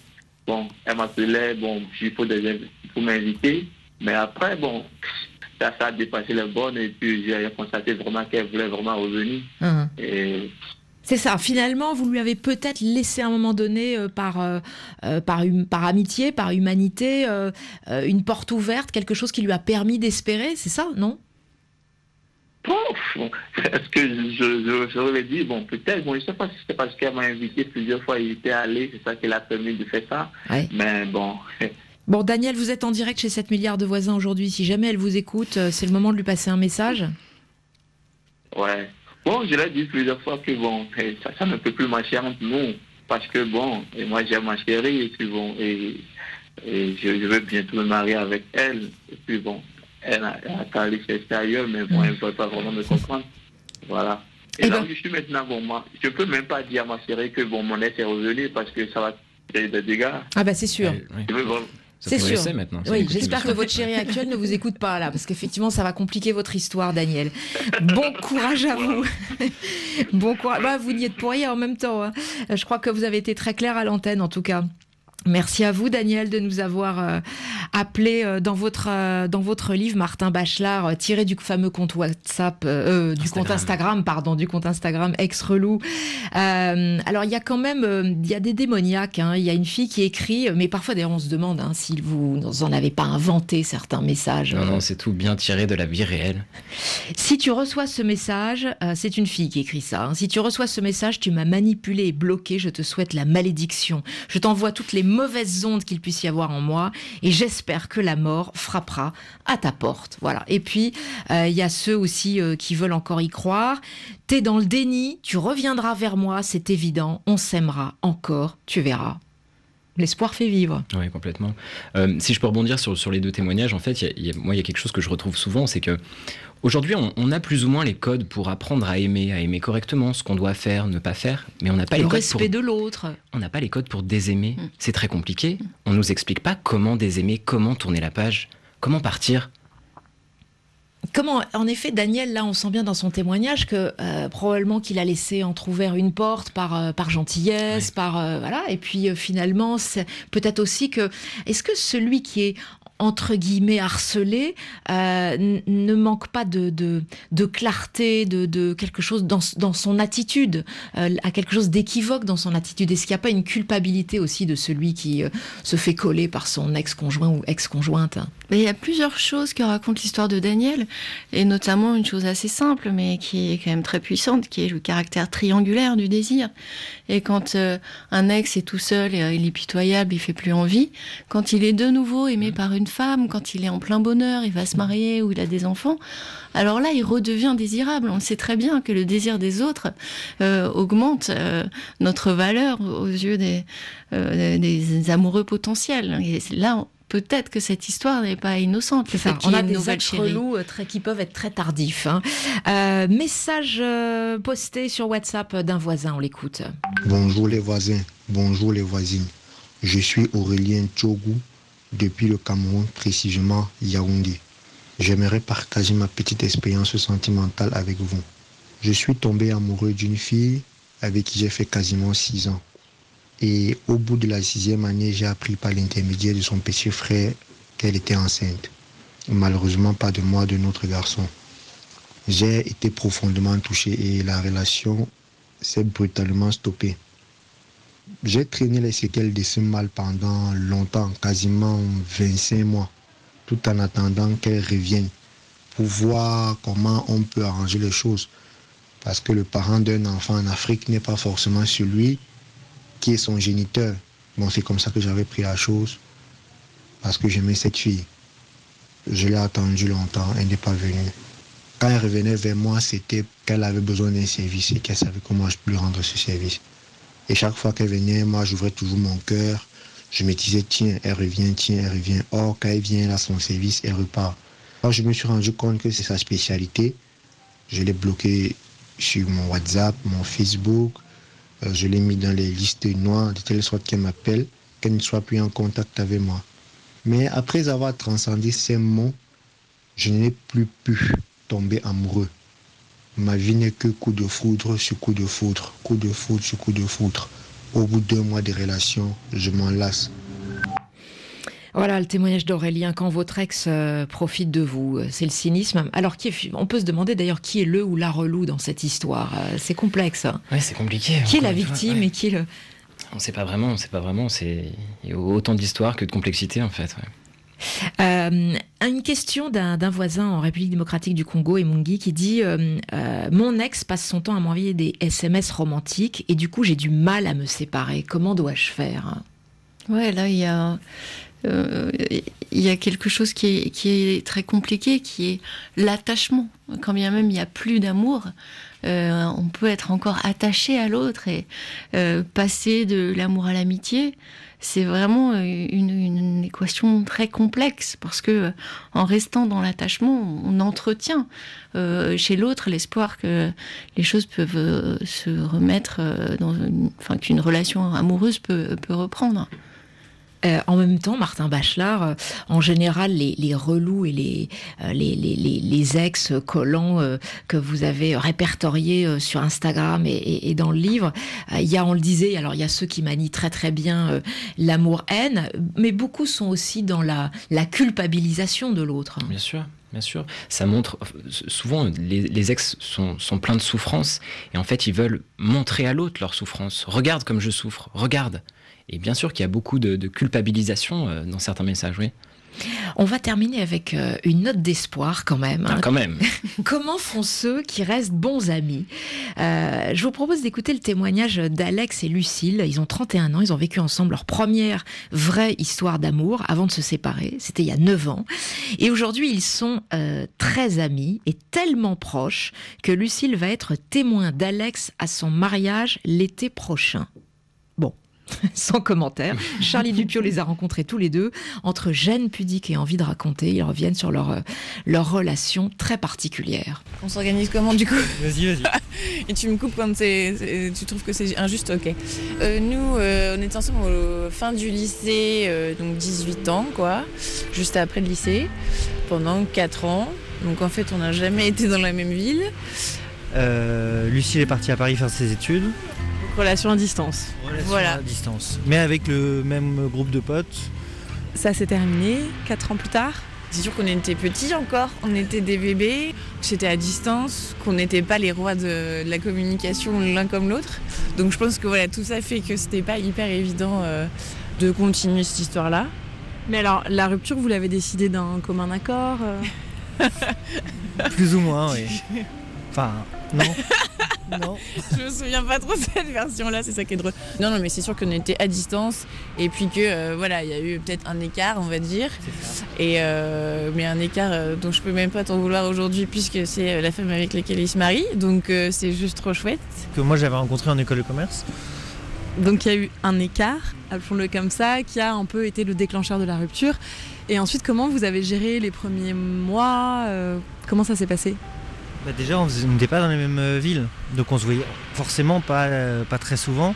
Bon, elle m'appelait, bon, il faut des pour m'inviter. Mais après, bon, ça, ça a dépassé les bornes et puis j'ai constaté vraiment qu'elle voulait vraiment revenir. Hein. Et C'est ça. Finalement, vous lui avez peut-être laissé à un moment donné, euh, par, euh, euh, par, hum- par amitié, par humanité, euh, une porte ouverte, quelque chose qui lui a permis d'espérer, c'est ça, non? Pouf Est-ce que je, l'ai dit Bon, peut-être, bon, je ne sais pas si c'est parce qu'elle m'a invité plusieurs fois, il était allé, c'est ça qui l'a permis de faire ça. Ouais. Mais bon, Bon, Daniel, vous êtes en direct chez 7 milliards de voisins aujourd'hui. Si jamais elle vous écoute, c'est le moment de lui passer un message. ouais. Bon, je l'ai dit plusieurs fois que bon, eh, ça, ça ne peut plus marcher entre nous. Parce que bon, et moi j'ai ma chérie, et puis bon, et, et je, je veux bientôt me marier avec elle. Et puis bon, elle a, elle a qu'à aller chercher ailleurs, mais bon, elle ne veut pas vraiment me comprendre. Voilà. Et Eh là ben- où je suis maintenant, bon, moi, je peux même pas dire à ma chérie que bon, mon ex est revenu parce que ça va créer des dégâts. Ah bah c'est sûr. Je veux C'est sûr. maintenant. Oui, j'espère que votre chérie actuelle ne vous écoute pas là, parce qu'effectivement, ça va compliquer votre histoire, Daniel. Bon courage à vous. bon courage. Bah, vous n'y êtes pour rien en même temps. hein. Je crois que vous avez été très clair à l'antenne, en tout cas. Merci à vous, Daniel, de nous avoir euh, appelé euh, dans votre euh, dans votre livre, Martin Bachelard, tiré du fameux compte WhatsApp, euh, du compte Instagram, pardon, du compte Instagram ex relou. Euh, alors il y a quand même, il y a des démoniaques. hein. Il y a une fille qui écrit, mais parfois d'ailleurs on se demande hein, si vous en avez pas inventé certains messages. Non, non, c'est tout bien tiré de la vie réelle. Si tu reçois ce message, euh, c'est une fille qui écrit ça. hein. Si tu reçois ce message, tu m'as manipulé et bloqué. Je te souhaite la malédiction. Je t'envoie toutes les mauvaises ondes qu'il puisse y avoir en moi et j'espère que la mort frappera à ta porte. Voilà. Et puis euh, il y a ceux aussi euh, qui veulent encore y croire. T'es dans le déni. Tu reviendras vers moi. C'est évident. On s'aimera encore. Tu verras. L'espoir fait vivre. Oui, complètement. Euh, si je peux rebondir sur, sur les deux témoignages, en fait, y a- moi, il y a quelque chose que je retrouve souvent, c'est que Aujourd'hui, on, a plus ou moins les codes pour apprendre à aimer, à aimer correctement, ce qu'on doit faire, ne pas faire, mais on n'a pas le les codes respect de l'autre. On n'a pas les codes pour désaimer. Mm. C'est très compliqué. On nous explique pas comment désaimer, comment tourner la page, comment partir. Comment, en effet, Daniel, là, on sent bien dans son témoignage que euh, probablement qu'il a laissé entrouvert une porte par, euh, par gentillesse, par euh, voilà, et puis finalement, c'est peut-être aussi que est-ce que celui qui est entre guillemets harcelé euh, ne manque pas de, de, clarté, de, de, quelque chose dans, dans son attitude, euh, à quelque chose d'équivoque dans son attitude. Est-ce qu'il n'y a pas une culpabilité aussi de celui qui euh, se fait coller par son ex-conjoint ou ex-conjointe? Il y a plusieurs choses que raconte l'histoire de Daniel, et notamment une chose assez simple, mais qui est quand même très puissante, qui est le caractère triangulaire du désir. Et quand un ex est tout seul et il est pitoyable, il fait plus envie, quand il est de nouveau aimé mmh. par une femme, quand il est en plein bonheur, il va se marier ou il a des enfants, alors là, il redevient désirable. On sait très bien que le désir des autres euh, augmente euh, notre valeur aux yeux des, euh, des amoureux potentiels. Et là, peut-être que cette histoire n'est pas innocente. Le fait on a des actes relous très, qui peuvent être très tardifs. Hein. message posté sur WhatsApp d'un voisin, on l'écoute. Bonjour les voisins, bonjour les voisines. Je suis Aurélien Tchogou depuis le Cameroun, précisément Yaoundé. J'aimerais partager ma petite expérience sentimentale avec vous. Je suis tombé amoureux d'une fille avec qui j'ai fait quasiment six ans. Et au bout de la sixième année, j'ai appris par l'intermédiaire de son petit frère qu'elle était enceinte. Malheureusement, pas de moi, de notre garçon. J'ai été profondément touché et la relation s'est brutalement stoppée. J'ai traîné les séquelles de ce mal pendant longtemps, quasiment 25 mois, tout en attendant qu'elle revienne pour voir comment on peut arranger les choses. Parce que le parent d'un enfant en Afrique n'est pas forcément celui qui est son géniteur. Bon, c'est comme ça que j'avais pris la chose, parce que j'aimais cette fille. Je l'ai attendue longtemps, elle n'est pas venue. Quand elle revenait vers moi, c'était qu'elle avait besoin d'un service et qu'elle savait comment je peux lui rendre ce service. Et chaque fois qu'elle venait, moi, j'ouvrais toujours mon cœur. Je me disais, tiens, elle revient, tiens, elle revient. Or, quand elle vient, là, son service, elle repart. Alors, je me suis rendu compte que c'est sa spécialité. Je l'ai bloqué sur mon WhatsApp, mon Facebook. Euh, je l'ai mis dans les listes noires de telle sorte qu'elle m'appelle, qu'elle ne soit plus en contact avec moi. Mais après avoir transcendé ces mots, je n'ai plus pu tomber amoureux. Ma vie n'est que coup de foudre sur coup de foudre, coup de foudre sur coup de foudre. Au bout de deux mois de relation, je m'en lasse. Voilà le témoignage d'Aurélien. Quand votre ex euh, profite de vous, euh, c'est le cynisme. Alors, qui on peut se demander d'ailleurs qui est le ou la relou dans cette histoire. Euh, c'est complexe. Hein. Oui, c'est compliqué. Qui est la victime et qui est le. On ne sait pas vraiment. On sait pas vraiment. C'est il y a autant d'histoires que de complexité en fait. Euh, une question d'un voisin en République démocratique du Congo, Emungi, qui dit euh, euh, Mon ex passe son temps à m'envoyer des SMS romantiques et du coup j'ai du mal à me séparer. Comment dois-je faire? Ouais, là il y a. quelque chose qui est très compliqué, qui est l'attachement. Quand bien même il n'y a plus d'amour, on peut être encore attaché à l'autre et passer de l'amour à l'amitié c'est vraiment euh, une, équation très complexe parce que euh, en restant dans l'attachement, on entretient euh, chez l'autre l'espoir que les choses peuvent se remettre dans enfin qu'une relation amoureuse peut reprendre. Euh, en même temps, Martin Bachelard, euh, en général, les, relous et les, euh, les, ex-collants que vous avez répertoriés sur Instagram et, dans le livre, il y a, on le disait, alors il y a ceux qui manient très très bien l'amour-haine, mais beaucoup sont aussi dans la, culpabilisation de l'autre. Bien sûr. Bien sûr, ça montre souvent les, les ex sont, sont pleins de souffrance et en fait ils veulent montrer à l'autre leur souffrance. Regarde comme je souffre, regarde. Et bien sûr qu'il y a beaucoup de, culpabilisation euh, dans certains messages, oui. On va terminer avec euh, une note d'espoir quand même. Hein. Ah, quand même. Comment font ceux qui restent bons amis? Euh, Je vous propose d'écouter le témoignage d'Alex et Lucille. Ils ont 31 ans, ils ont vécu ensemble leur première vraie histoire d'amour avant de se séparer. C'était il y a 9 ans. Et aujourd'hui, ils sont très amis et tellement proches que Lucille va être témoin d'Alex à son mariage l'été prochain. Sans commentaire. Charlie Dupio les a rencontrés tous les deux. Entre gêne pudique et envie de raconter, ils reviennent sur leur, euh, leur relation très particulière. On s'organise comment du coup Vas-y, vas-y. Et tu me coupes quand c'est- tu trouves que c'est injuste, ok. Euh, nous, euh, on était ensemble au fin du lycée, euh, donc 18 ans, quoi, juste après le lycée, pendant 4 ans. Donc en fait, on n'a jamais été dans la même ville. Euh, Lucille est partie à Paris faire ses études. Relation à distance. Voilà. à distance. Mais avec le même groupe de potes. Ça s'est terminé 4 ans plus tard. C'est sûr qu'on était petits encore, on était des bébés, c'était à distance, qu'on n'était pas les rois de, de la communication l'un comme l'autre. Donc je pense que voilà, tout ça fait que c'était pas hyper évident euh, de continuer cette histoire-là. Mais alors, la rupture, vous l'avez décidé d'un commun accord euh Plus ou moins, oui. Enfin, non. Non. Je me souviens pas trop de cette version-là, c'est ça qui est drôle. Non, non, mais c'est sûr qu'on était à distance et puis que euh, voilà, il y a eu peut-être un écart, on va dire. Et euh, mais un écart euh, dont je peux même pas t'en vouloir aujourd'hui puisque c'est la femme avec laquelle il se marie, donc euh, c'est juste trop chouette. Que moi j'avais rencontré en école de commerce. Donc il y a eu un écart, appelons-le comme ça, qui a un peu été le déclencheur de la rupture. Et ensuite, comment vous avez géré les premiers mois euh, Comment ça s'est passé? Bah déjà, on n'était pas dans les mêmes euh, villes. Donc on se voyait forcément pas, euh, pas très souvent.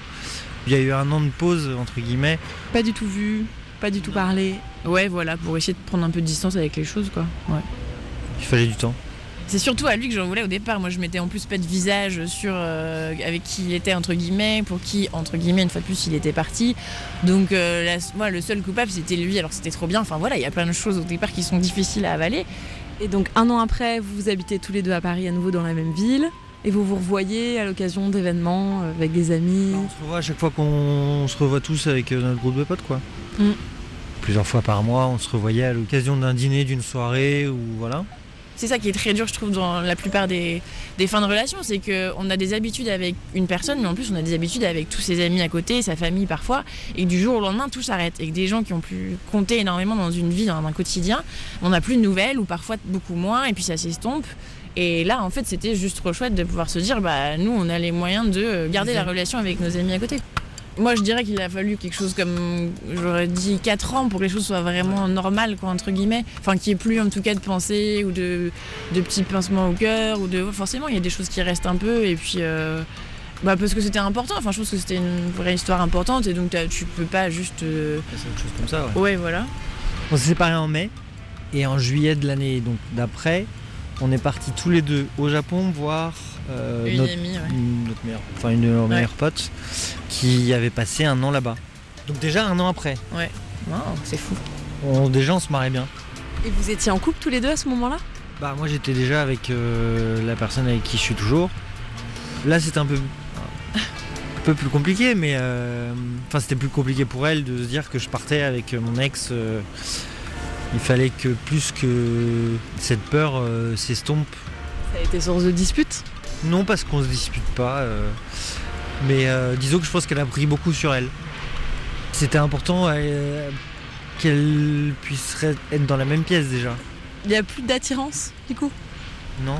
Il y a eu un an de pause, entre guillemets. Pas du tout vu, pas du tout parlé. Ouais, voilà, pour essayer de prendre un peu de distance avec les choses, quoi. Ouais. Il fallait du temps. C'est surtout à lui que j'en voulais au départ. Moi, je mettais en plus pas de visage sur euh, avec qui il était entre guillemets, pour qui entre guillemets une fois de plus il était parti. Donc euh, la- moi, le seul coupable c'était lui. Alors c'était trop bien. Enfin voilà, il y a plein de choses au départ qui sont difficiles à avaler. Et donc un an après, vous habitez tous les deux à Paris à nouveau dans la même ville. Et vous vous revoyez à l'occasion d'événements euh, avec des amis. On se revoit à chaque fois qu'on se revoit tous avec euh, notre groupe de potes, quoi. Mm. Plusieurs fois par mois, on se revoyait à l'occasion d'un dîner, d'une soirée, ou voilà. C'est ça qui est très dur, je trouve, dans la plupart des, des fins de relation, c'est qu'on a des habitudes avec une personne, mais en plus on a des habitudes avec tous ses amis à côté, sa famille parfois, et que du jour au lendemain tout s'arrête. Et que des gens qui ont pu compter énormément dans une vie, dans un quotidien, on n'a plus de nouvelles, ou parfois beaucoup moins, et puis ça s'estompe. Et là, en fait, c'était juste trop chouette de pouvoir se dire, bah nous, on a les moyens de garder la relation avec nos amis à côté. Moi, je dirais qu'il a fallu quelque chose comme, j'aurais dit, 4 ans pour que les choses soient vraiment normales, quoi, entre guillemets. Enfin, qu'il n'y ait plus, en tout cas, de pensées ou de, de petits pincements au cœur. ou de Forcément, il y a des choses qui restent un peu. Et puis, euh, bah, parce que c'était important. Enfin, je pense que c'était une vraie histoire importante. Et donc, tu peux pas juste. euh, C'est autre chose comme ça, ouais. Ouais, voilà. On s'est séparés en mai, et en juillet de l'année donc d'après, on est partis tous les deux au Japon voir euh, Une notre, amie, ouais. une- notre meilleure, enfin une de nos meilleures potes qui avait passé un an là-bas. Donc déjà un an après. Ouais. Wow, c'est fou. On, déjà on se marrait bien. Et vous étiez en couple tous les deux à ce moment-là? Bah moi j'étais déjà avec euh, la personne avec qui je suis toujours. Là c'était un peu un peu plus compliqué, mais euh, enfin c'était plus compliqué pour elle de se dire que je partais avec mon ex. euh, il fallait que plus que cette peur euh, s'estompe. Ça a été source de dispute Non parce qu'on se dispute pas, euh, mais euh, disons que je pense qu'elle a pris beaucoup sur elle. C'était important euh, qu'elle puisse re- être dans la même pièce déjà. Il n'y a plus d'attirance, du coup? Non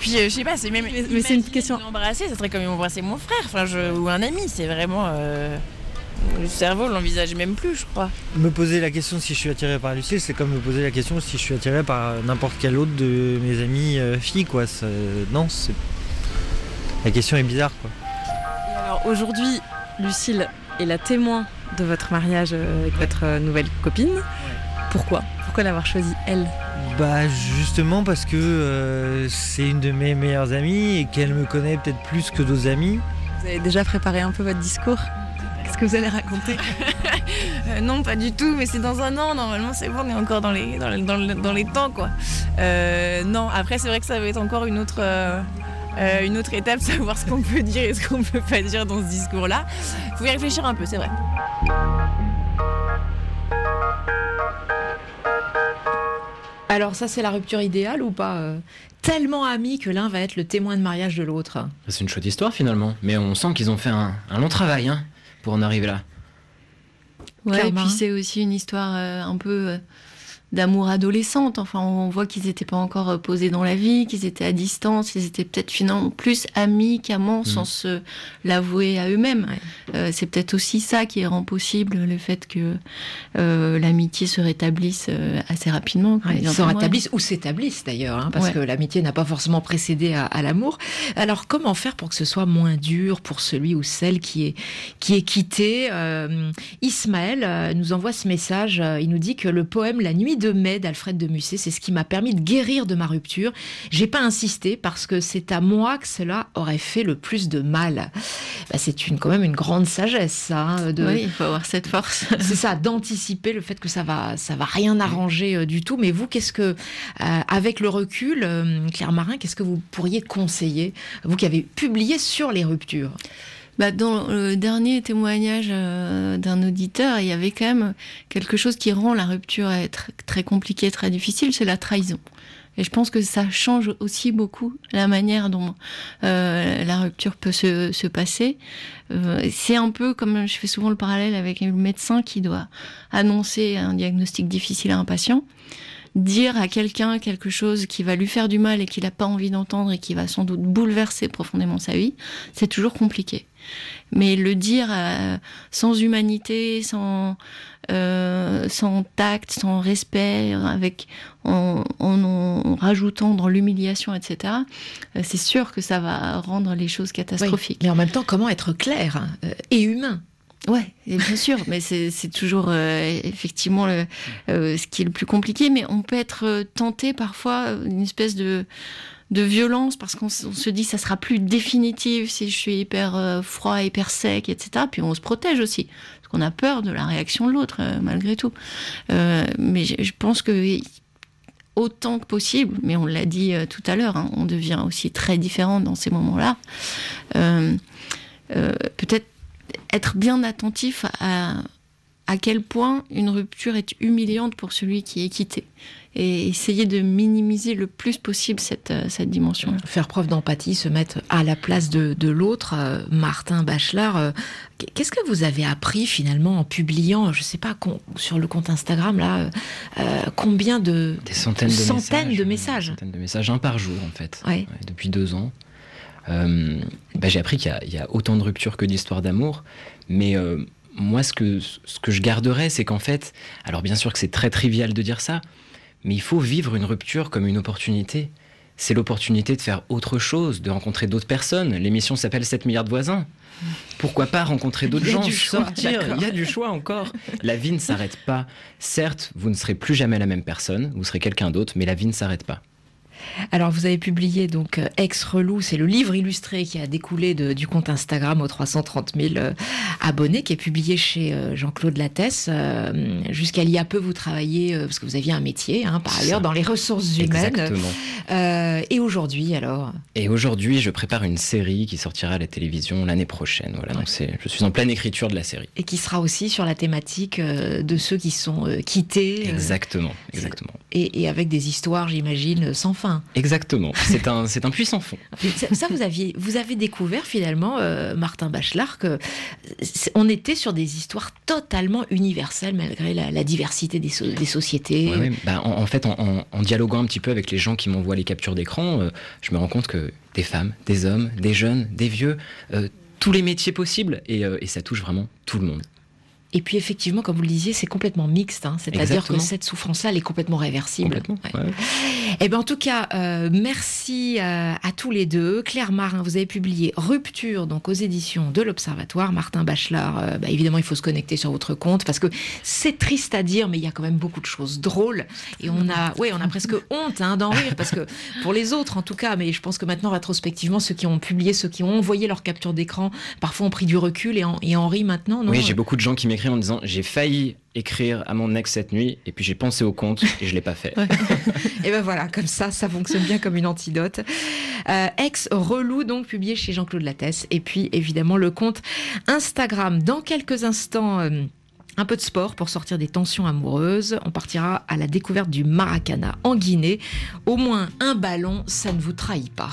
Puis, euh, je sais pas, c'est même. Mais- mais c'est une question- de L'embrasser, ça serait comme embrasser mon frère, enfin, je, ou un ami. C'est vraiment. euh, le cerveau l'envisage même plus, je crois. Me poser la question si je suis attiré par Lucille, c'est comme me poser la question si je suis attiré par n'importe quelle autre de mes amies euh, filles, quoi. Non, c'est. La question est bizarre, quoi. Et alors aujourd'hui, Lucille est la témoin de votre mariage euh, avec votre euh, nouvelle copine. Pourquoi? Pourquoi l'avoir choisie elle? Bah, justement parce que euh, c'est une de mes meilleures amies et qu'elle me connaît peut-être plus que d'autres amis. Vous avez déjà préparé un peu votre discours? Qu'est-ce que vous allez raconter? Euh, non, pas du tout, mais c'est dans un an. Normalement, c'est bon, on est encore dans les, dans, le- dans le- dans les temps, quoi. Euh, non, après, c'est vrai que ça va être encore une autre, euh, une autre étape, savoir ce qu'on peut dire et ce qu'on peut pas dire dans ce discours-là. Faut y réfléchir un peu, c'est vrai. Alors ça, c'est la rupture idéale ou pas euh, Tellement amis que l'un va être le témoin de mariage de l'autre? C'est une chouette histoire finalement, mais on sent qu'ils ont fait un, un long travail hein, pour en arriver là. Ouais, et puis c'est aussi une histoire euh, un peu euh, d'amour adolescente. Enfin, on voit qu'ils n'étaient pas encore euh, posés dans la vie, qu'ils étaient à distance, ils étaient peut-être finalement plus amis qu'amants sans se l'avouer à eux-mêmes. Euh, c'est peut-être aussi ça qui rend possible le fait que euh, l'amitié se rétablisse euh, assez rapidement. Ouais, ils se rétablissent ou s'établissent d'ailleurs, hein, parce Ouais. que l'amitié n'a pas forcément précédé à, à l'amour. Alors comment faire pour que ce soit moins dur pour celui ou celle qui est, qui est quitté Euh, Ismaël nous envoie ce message, il nous dit que le poème La nuit de mai d'Alfred de Musset, c'est ce qui m'a permis de guérir de ma rupture. J'ai pas insisté parce que c'est à moi que cela aurait fait le plus de mal. Bah, c'est une, quand même une grande sagesse, ça. hein, de, Oui, il faut avoir cette force. c'est ça, d'anticiper le fait que ça va, ça va rien arranger euh, du tout. Mais vous, qu'est-ce que, euh, avec le recul, euh, Claire Marin, qu'est-ce que vous pourriez conseiller, vous qui avez publié sur les ruptures? Bah, dans le dernier témoignage euh, d'un auditeur, il y avait quand même quelque chose qui rend la rupture être très compliquée, très difficile, c'est la trahison. Et je pense que ça change aussi beaucoup la manière dont euh, la rupture peut se, se passer. Euh, c'est un peu comme je fais souvent le parallèle avec le médecin qui doit annoncer un diagnostic difficile à un patient. Dire à quelqu'un quelque chose qui va lui faire du mal et qu'il n'a pas envie d'entendre et qui va sans doute bouleverser profondément sa vie, c'est toujours compliqué. Mais le dire euh, sans humanité, sans, euh, sans tact, sans respect, avec, en, en, en rajoutant dans l'humiliation, etc., euh, c'est sûr que ça va rendre les choses catastrophiques. Mais en même temps, comment être clair euh, et humain? Ouais, bien sûr, mais c'est toujours euh, effectivement euh, ce qui est le plus compliqué. Mais on peut être euh, tenté parfois d'une espèce de violence parce qu'on se dit ça sera plus définitif si je suis hyper froid, hyper sec, etc. Puis on se protège aussi parce qu'on a peur de la réaction de l'autre malgré tout. Mais je, pense que autant que possible, mais on l'a dit tout à l'heure, hein, on devient aussi très différent dans ces moments-là. Peut-être être bien attentif à, à quel point une rupture est humiliante pour celui qui est quitté. Et essayer de minimiser le plus possible cette, euh, cette dimension. Faire preuve d'empathie, se mettre à la place de, de l'autre. Euh, Martin Bachelard, euh, qu'est-ce que vous avez appris finalement en publiant, je sais pas, sur le compte Instagram, là, euh, combien de... Des centaines de centaines messages. de messages Centaines de messages, un par jour en fait, Ouais. Ouais, depuis deux ans. Euh, bah, j'ai appris qu'il y a- il y, a autant de ruptures que d'histoires d'amour, mais euh, moi ce que, ce que je garderais, c'est qu'en fait, alors bien sûr que c'est très trivial de dire ça, mais il faut vivre une rupture comme une opportunité. C'est l'opportunité de faire autre chose, de rencontrer d'autres personnes. L'émission s'appelle 7 milliards de voisins. Pourquoi pas rencontrer d'autres gens, choix, sortir? Il y a du choix encore. La vie ne s'arrête pas. Certes, vous ne serez plus jamais la même personne, vous serez quelqu'un d'autre, mais la vie ne s'arrête pas. Alors, vous avez publié donc euh, Ex Relou, c'est le livre illustré qui a découlé de- du compte Instagram aux 330 000 euh, abonnés, qui est publié chez euh, Jean-Claude Lattès. Euh, Jusqu'à il y a peu, vous travailliez, euh, parce que vous aviez un métier, hein, par ailleurs, dans les ressources humaines. Exactement. Euh, et aujourd'hui, alors? Et aujourd'hui, je prépare une série qui sortira à la télévision l'année prochaine. Voilà, donc je suis en pleine écriture de la série. Et qui sera aussi sur la thématique de ceux qui sont quittés. Exactement, exactement. et, et avec des histoires, j'imagine, sans fin. Exactement. C'est un, c'est un puissant fond. Ça, ça, vous aviez, vous avez découvert finalement, euh, Martin Bachelard, que on était sur des histoires totalement universelles malgré la, la diversité des, so- des sociétés. Ouais, ouais. Bah, en, en fait, en, en- en dialoguant un petit peu avec les gens qui m'envoient les captures d'écran, euh, je me rends compte que des femmes, des hommes, des jeunes, des vieux, euh, tous les métiers possibles, et, et ça touche vraiment tout le monde. Et puis effectivement, comme vous le disiez, c'est complètement mixte. hein. C'est-à-dire que cette souffrance-là, elle est complètement réversible. Complètement. Ouais. Eh ben, en tout cas, euh, merci euh, à tous les deux. Claire Marin, vous avez publié Rupture, donc aux éditions de l'Observatoire. Martin Bachelard, euh, bah, évidemment, il faut se connecter sur votre compte parce que c'est triste à dire, mais il y a quand même beaucoup de choses drôles. Et on a, ouais, on a presque honte hein, d'en rire parce que pour les autres, en tout cas, mais je pense que maintenant, rétrospectivement, ceux qui ont publié, ceux qui ont envoyé leur capture d'écran, parfois ont pris du recul et en, et en rient maintenant. Non? Oui, j'ai beaucoup de gens qui m'écrivent en disant j'ai failli écrire à mon ex cette nuit, et puis j'ai pensé au compte et je l'ai pas fait. Et ben voilà, comme ça, ça fonctionne bien comme une antidote. Euh, ex relou, donc publié chez Jean-Claude Lattès. Et puis évidemment le compte Instagram. Dans quelques instants. euh, un peu de sport pour sortir des tensions amoureuses. On partira à la découverte du Maracana en Guinée. Au moins un ballon, ça ne vous trahit pas.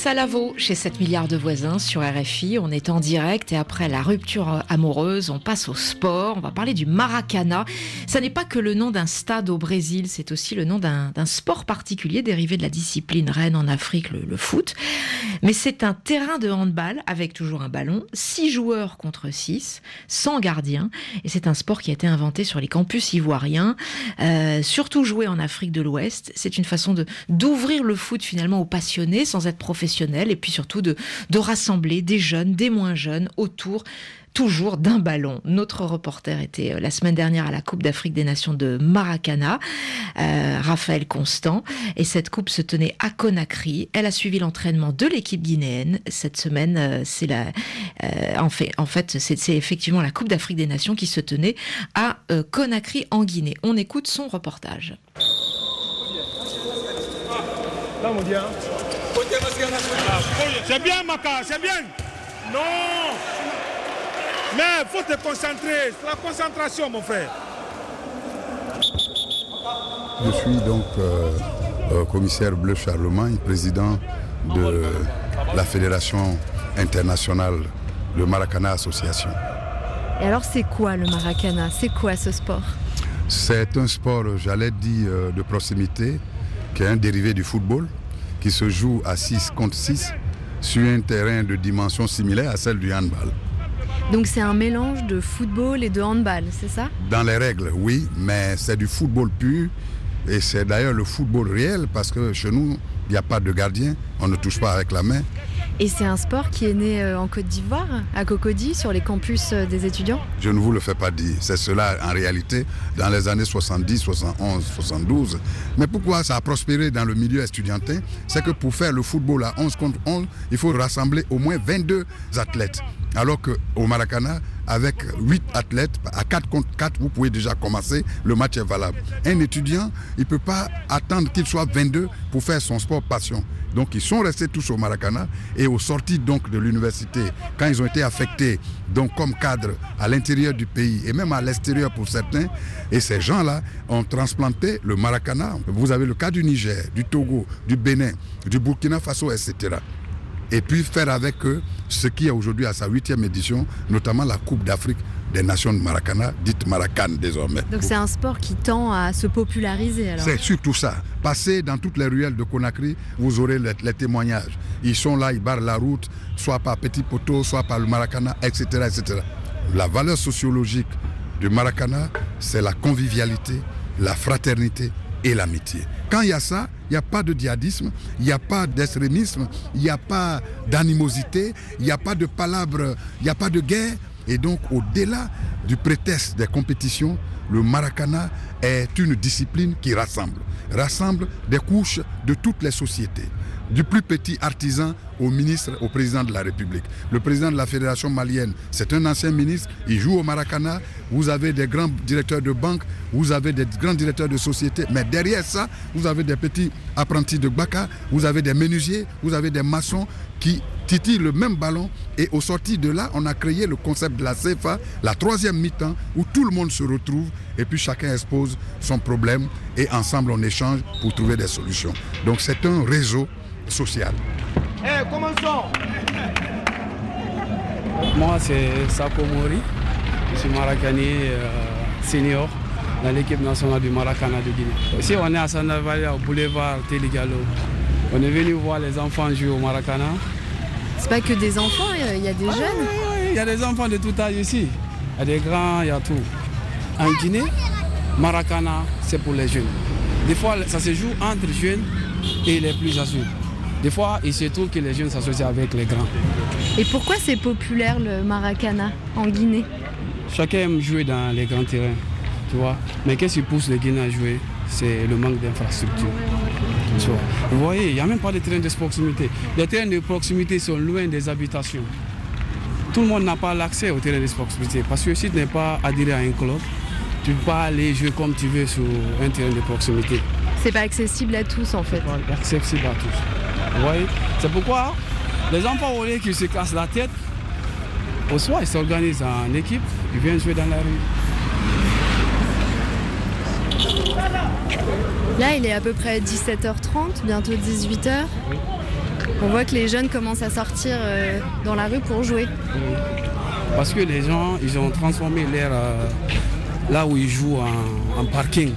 C'est Mélissa Lavo chez 7 milliards de voisins sur RFI. On est en direct et après la rupture amoureuse, on passe au sport. On va parler du Maracana. Ça n'est pas que le nom d'un stade au Brésil, c'est aussi le nom d'un sport particulier dérivé de la discipline reine en Afrique, le, foot. Mais c'est un terrain de handball avec toujours un ballon, 6 joueurs contre 6, sans gardien. Et c'est un sport qui a été inventé sur les campus ivoiriens, euh, surtout joué en Afrique de l'Ouest. C'est une façon d'ouvrir le foot finalement aux passionnés sans être professionnel et puis surtout de, de rassembler des jeunes, des moins jeunes autour toujours d'un ballon. Notre reporter était euh, la semaine dernière à la Coupe d'Afrique des Nations de Maracana, euh, Raphaël Constant, et cette coupe se tenait à Conakry. Elle a suivi l'entraînement de l'équipe guinéenne. Cette semaine, euh, c'est la, en fait, en fait, c'est effectivement la Coupe d'Afrique des Nations qui se tenait à Conakry en Guinée. On écoute son reportage. C'est bien, Maka, c'est bien. Non. Mais faut te concentrer. C'est la concentration, mon frère. Je suis donc euh, euh, commissaire Bleu Charlemagne, président de la Fédération internationale de Maracana Association. Et alors c'est quoi le maracana? C'est quoi ce sport? C'est un sport, j'allais dire, euh, de proximité, qui est un dérivé du football, qui se joue à 6 contre 6 sur un terrain de dimension similaire à celle du handball. Donc c'est un mélange de football et de handball, c'est ça? Dans les règles, oui, mais c'est du football pur. Et c'est d'ailleurs le football réel parce que chez nous, il n'y a pas de gardien, on ne touche pas avec la main. Et c'est un sport qui est né euh, en Côte d'Ivoire, à Cocody, sur les campus euh, des étudiants Je ne vous le fais pas dire. C'est cela en réalité dans les années 70, 71, 72. Mais pourquoi ça a prospéré dans le milieu estudiantin? C'est que pour faire le football à 11 contre 11, il faut rassembler au moins 22 athlètes. Alors qu'au Maracana, avec 8 athlètes, à 4 contre 4, vous pouvez déjà commencer, le match est valable. Un étudiant, il ne peut pas attendre qu'il soit 22 pour faire son sport passion. Donc ils sont restés tous au Maracana et au sorti donc de l'université, quand ils ont été affectés donc comme cadres à l'intérieur du pays et même à l'extérieur pour certains, et ces gens-là ont transplanté le Maracana. Vous avez le cas du Niger, du Togo, du Bénin, du Burkina Faso, etc et puis faire avec eux ce qui est aujourd'hui à sa huitième édition, notamment la Coupe d'Afrique des Nations de Maracana, dite Maracan désormais. Donc c'est un sport qui tend à se populariser alors C'est surtout ça. Passez dans toutes les ruelles de Conakry, vous aurez les, les témoignages. Ils sont là, ils barrent la route, soit par Petit Poteau, soit par le Maracana, etc., etc. La valeur sociologique du Maracana, c'est la convivialité, la fraternité et l'amitié. Quand il y a ça, il n'y a pas de djihadisme, il n'y a pas d'extrémisme, il n'y a pas d'animosité, il n'y a pas de palabres, il n'y a pas de guerre, Et donc, au-delà du prétexte des compétitions, le maracana est une discipline qui rassemble. Rassemble des couches de toutes les sociétés du plus petit artisan au ministre, au président de la République. Le président de la Fédération malienne, c'est un ancien ministre, il joue au Maracana, vous avez des grands directeurs de banque, vous avez des grands directeurs de société, mais derrière ça, vous avez des petits apprentis de Baka, vous avez des menuisiers, vous avez des maçons qui titillent le même ballon et au sorti de là, on a créé le concept de la CFA, la troisième mi-temps, où tout le monde se retrouve et puis chacun expose son problème et ensemble on échange pour trouver des solutions. Donc c'est un réseau social. Eh, commençons Moi, c'est Sako Mori. Je suis maracanier euh, senior dans l'équipe nationale du Maracana de Guinée. Ici, on est à Sandavali, au boulevard Téligalo. On est venu voir les enfants jouer au Maracana. C'est pas que des enfants, il y a des Ah, jeunes. oui, oui, oui, Il y a des enfants de tout âge ici. Il y a des grands, il y a tout. En Guinée, Maracana, c'est pour les jeunes. Des fois, ça se joue entre jeunes et les plus âgés. Des fois, il se trouve que les jeunes s'associent avec les grands. Et pourquoi c'est populaire le maracana en Guinée? Chacun aime jouer dans les grands terrains, tu vois. Mais qu'est-ce qui pousse les Guinéens à jouer? C'est le manque d'infrastructures. Tu vois. Vous voyez, il n'y a même pas de terrains de proximité. Les terrains de proximité sont loin des habitations. Tout le monde n'a pas l'accès aux terrains de proximité. Parce que si tu n'es pas adhéré à un club, tu ne peux pas aller jouer comme tu veux sur un terrain de proximité. C'est pas accessible à tous en fait. accessible à tous. Vous voyez? C'est pourquoi les enfants au qu'ils se cassent la tête, au soir ils s'organisent en équipe, ils viennent jouer dans la rue. Là, il est à peu près 17h30, bientôt 18h. On voit que les jeunes commencent à sortir euh, dans la rue pour jouer. Parce que les gens, ils ont transformé l'air euh, là où ils jouent en, en parking.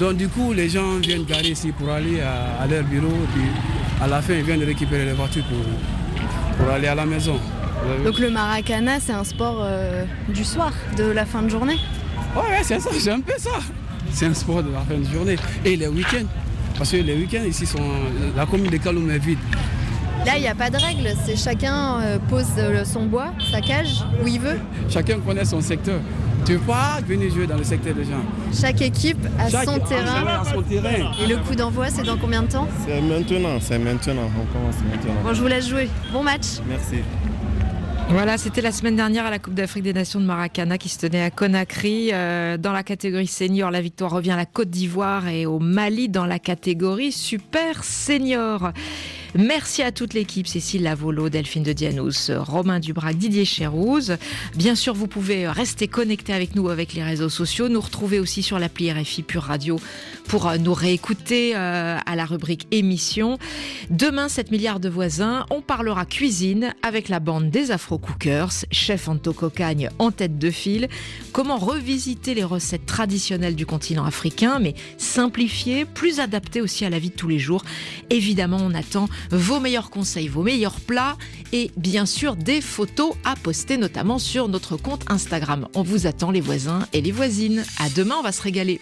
Donc du coup, les gens viennent garer ici pour aller à, à leur bureau. Puis à la fin, ils viennent récupérer les voitures pour, pour aller à la maison. Donc le maracana, c'est un sport euh, du soir, de la fin de journée. Ouais, ouais, c'est ça, c'est un peu ça. C'est un sport de la fin de journée. Et les week-ends. Parce que les week-ends ici, sont, la commune de Kaloum est vide. Là, il n'y a pas de règle, c'est chacun euh, pose euh, son bois, sa cage, où il veut. Chacun connaît son secteur. Tu pas venir jouer dans le secteur des gens. Chaque équipe a Chaque son équipe terrain. a son terrain. Et le coup d'envoi, c'est dans combien de temps C'est maintenant, c'est maintenant, on commence maintenant. Bon, je vous laisse jouer. Bon match. Merci. Voilà, c'était la semaine dernière à la Coupe d'Afrique des Nations de Maracana qui se tenait à Conakry. Euh, dans la catégorie senior, la victoire revient à la Côte d'Ivoire et au Mali dans la catégorie super senior. Merci à toute l'équipe, Cécile Lavolo, Delphine de Dianous, Romain Dubrac, Didier Chérouz. Bien sûr, vous pouvez rester connecté avec nous avec les réseaux sociaux, nous retrouver aussi sur l'appli RFI Pure Radio pour euh, nous réécouter euh, à la rubrique émission. Demain, 7 milliards de voisins, on parlera cuisine avec la bande des Afro Cookers, chef Anto Cocagne en tête de file. Comment revisiter les recettes traditionnelles du continent africain, mais simplifiées, plus adaptées aussi à la vie de tous les jours. Évidemment, on attend vos meilleurs conseils, vos meilleurs plats et bien sûr des photos à poster, notamment sur notre compte Instagram. On vous attend les voisins et les voisines. À demain, on va se régaler.